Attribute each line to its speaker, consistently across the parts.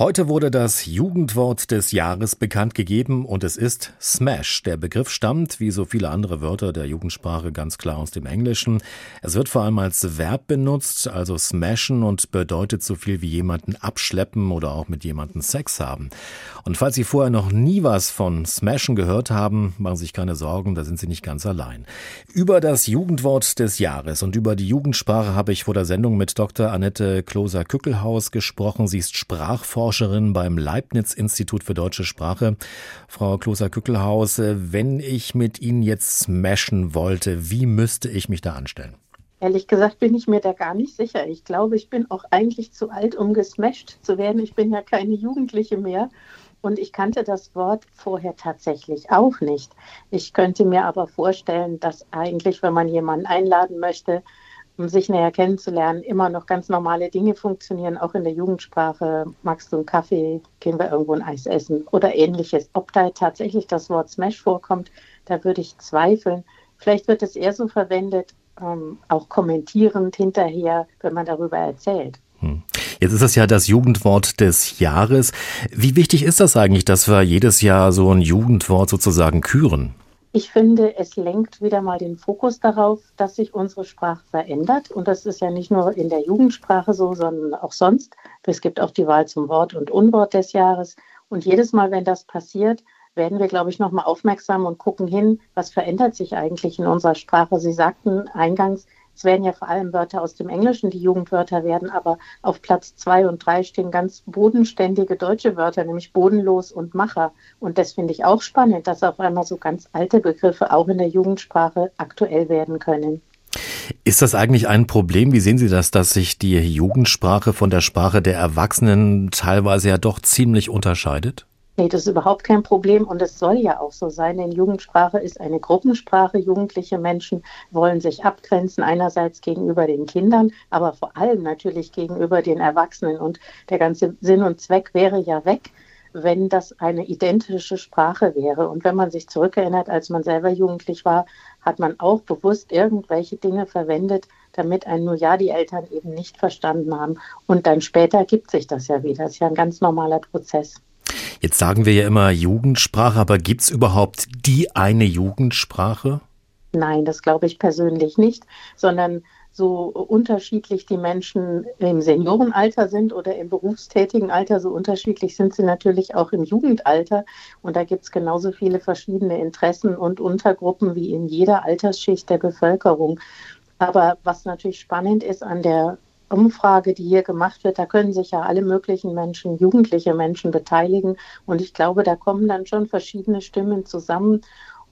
Speaker 1: Heute wurde das Jugendwort des Jahres bekannt gegeben und es ist Smash. Der Begriff stammt, wie so viele andere Wörter der Jugendsprache, ganz klar aus dem Englischen. Es wird vor allem als Verb benutzt, also smashen und bedeutet so viel wie jemanden abschleppen oder auch mit jemandem Sex haben. Und falls Sie vorher noch nie was von Smashen gehört haben, machen Sie sich keine Sorgen, da sind Sie nicht ganz allein. Über das Jugendwort des Jahres und über die Jugendsprache habe ich vor der Sendung mit Dr. Annette Kloser-Kückelhaus gesprochen. Sie ist Sprachforscherin Forscherin beim Leibniz-Institut für deutsche Sprache. Frau Kloser-Kückelhaus, wenn ich mit Ihnen jetzt smashen wollte, wie müsste ich mich da anstellen?
Speaker 2: Ehrlich gesagt bin ich mir da gar nicht sicher. Ich glaube, ich bin auch eigentlich zu alt, um gesmashed zu werden. Ich bin ja keine Jugendliche mehr. Und ich kannte das Wort vorher tatsächlich auch nicht. Ich könnte mir aber vorstellen, dass eigentlich, wenn man jemanden einladen möchte, um sich näher kennenzulernen, immer noch ganz normale Dinge funktionieren, auch in der Jugendsprache. Magst du einen Kaffee? Gehen wir irgendwo ein Eis essen oder ähnliches. Ob da tatsächlich das Wort Smash vorkommt, da würde ich zweifeln. Vielleicht wird es eher so verwendet, ähm, auch kommentierend hinterher, wenn man darüber erzählt.
Speaker 1: Hm. Jetzt ist das ja das Jugendwort des Jahres. Wie wichtig ist das eigentlich, dass wir jedes Jahr so ein Jugendwort sozusagen küren?
Speaker 2: Ich finde, es lenkt wieder mal den Fokus darauf, dass sich unsere Sprache verändert. Und das ist ja nicht nur in der Jugendsprache so, sondern auch sonst. Es gibt auch die Wahl zum Wort und Unwort des Jahres. Und jedes Mal, wenn das passiert, werden wir, glaube ich, nochmal aufmerksam und gucken hin, was verändert sich eigentlich in unserer Sprache. Sie sagten eingangs, es werden ja vor allem Wörter aus dem Englischen, die Jugendwörter werden, aber auf Platz zwei und drei stehen ganz bodenständige deutsche Wörter, nämlich bodenlos und Macher. Und das finde ich auch spannend, dass auf einmal so ganz alte Begriffe auch in der Jugendsprache aktuell werden können.
Speaker 1: Ist das eigentlich ein Problem? Wie sehen Sie das, dass sich die Jugendsprache von der Sprache der Erwachsenen teilweise ja doch ziemlich unterscheidet?
Speaker 2: Nee, das ist überhaupt kein Problem und es soll ja auch so sein, denn Jugendsprache ist eine Gruppensprache. Jugendliche Menschen wollen sich abgrenzen, einerseits gegenüber den Kindern, aber vor allem natürlich gegenüber den Erwachsenen. Und der ganze Sinn und Zweck wäre ja weg, wenn das eine identische Sprache wäre. Und wenn man sich zurückerinnert, als man selber jugendlich war, hat man auch bewusst irgendwelche Dinge verwendet, damit ein nur ja die Eltern eben nicht verstanden haben. Und dann später gibt sich das ja wieder. Das ist ja ein ganz normaler Prozess.
Speaker 1: Jetzt sagen wir ja immer Jugendsprache, aber gibt es überhaupt die eine Jugendsprache?
Speaker 2: Nein, das glaube ich persönlich nicht, sondern so unterschiedlich die Menschen im Seniorenalter sind oder im berufstätigen Alter, so unterschiedlich sind sie natürlich auch im Jugendalter. Und da gibt es genauso viele verschiedene Interessen und Untergruppen wie in jeder Altersschicht der Bevölkerung. Aber was natürlich spannend ist an der Umfrage, die hier gemacht wird, da können sich ja alle möglichen Menschen, jugendliche Menschen beteiligen. Und ich glaube, da kommen dann schon verschiedene Stimmen zusammen.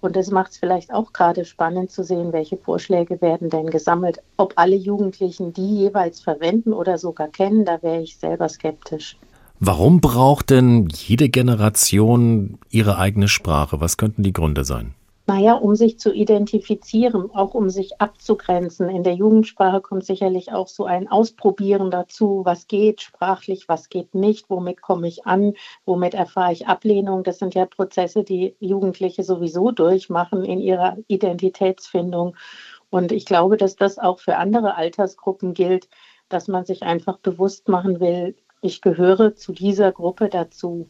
Speaker 2: Und das macht es vielleicht auch gerade spannend zu sehen, welche Vorschläge werden denn gesammelt. Ob alle Jugendlichen die jeweils verwenden oder sogar kennen, da wäre ich selber skeptisch.
Speaker 1: Warum braucht denn jede Generation ihre eigene Sprache? Was könnten die Gründe sein?
Speaker 2: Naja, um sich zu identifizieren, auch um sich abzugrenzen. In der Jugendsprache kommt sicherlich auch so ein Ausprobieren dazu, was geht sprachlich, was geht nicht, womit komme ich an, womit erfahre ich Ablehnung. Das sind ja Prozesse, die Jugendliche sowieso durchmachen in ihrer Identitätsfindung. Und ich glaube, dass das auch für andere Altersgruppen gilt, dass man sich einfach bewusst machen will, ich gehöre zu dieser Gruppe dazu.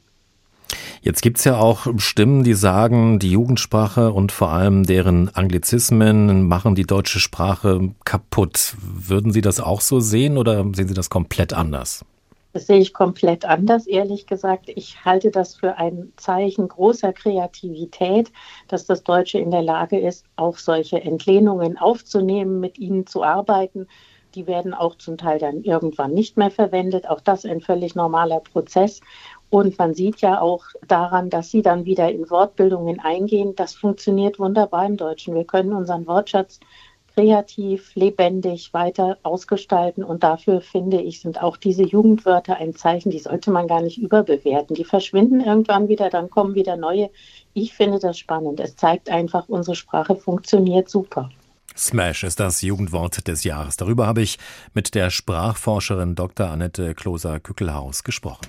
Speaker 1: Jetzt gibt's ja auch Stimmen, die sagen, die Jugendsprache und vor allem deren Anglizismen machen die deutsche Sprache kaputt. Würden Sie das auch so sehen oder sehen Sie das komplett anders?
Speaker 2: Das sehe ich komplett anders, ehrlich gesagt. Ich halte das für ein Zeichen großer Kreativität, dass das Deutsche in der Lage ist, auch solche Entlehnungen aufzunehmen, mit ihnen zu arbeiten. Die werden auch zum Teil dann irgendwann nicht mehr verwendet. Auch das ein völlig normaler Prozess. Und man sieht ja auch daran, dass sie dann wieder in Wortbildungen eingehen. Das funktioniert wunderbar im Deutschen. Wir können unseren Wortschatz kreativ, lebendig weiter ausgestalten. Und dafür finde ich, sind auch diese Jugendwörter ein Zeichen, die sollte man gar nicht überbewerten. Die verschwinden irgendwann wieder, dann kommen wieder neue. Ich finde das spannend. Es zeigt einfach, unsere Sprache funktioniert super.
Speaker 1: Smash ist das Jugendwort des Jahres. Darüber habe ich mit der Sprachforscherin Dr. Annette Kloser-Kückelhaus gesprochen.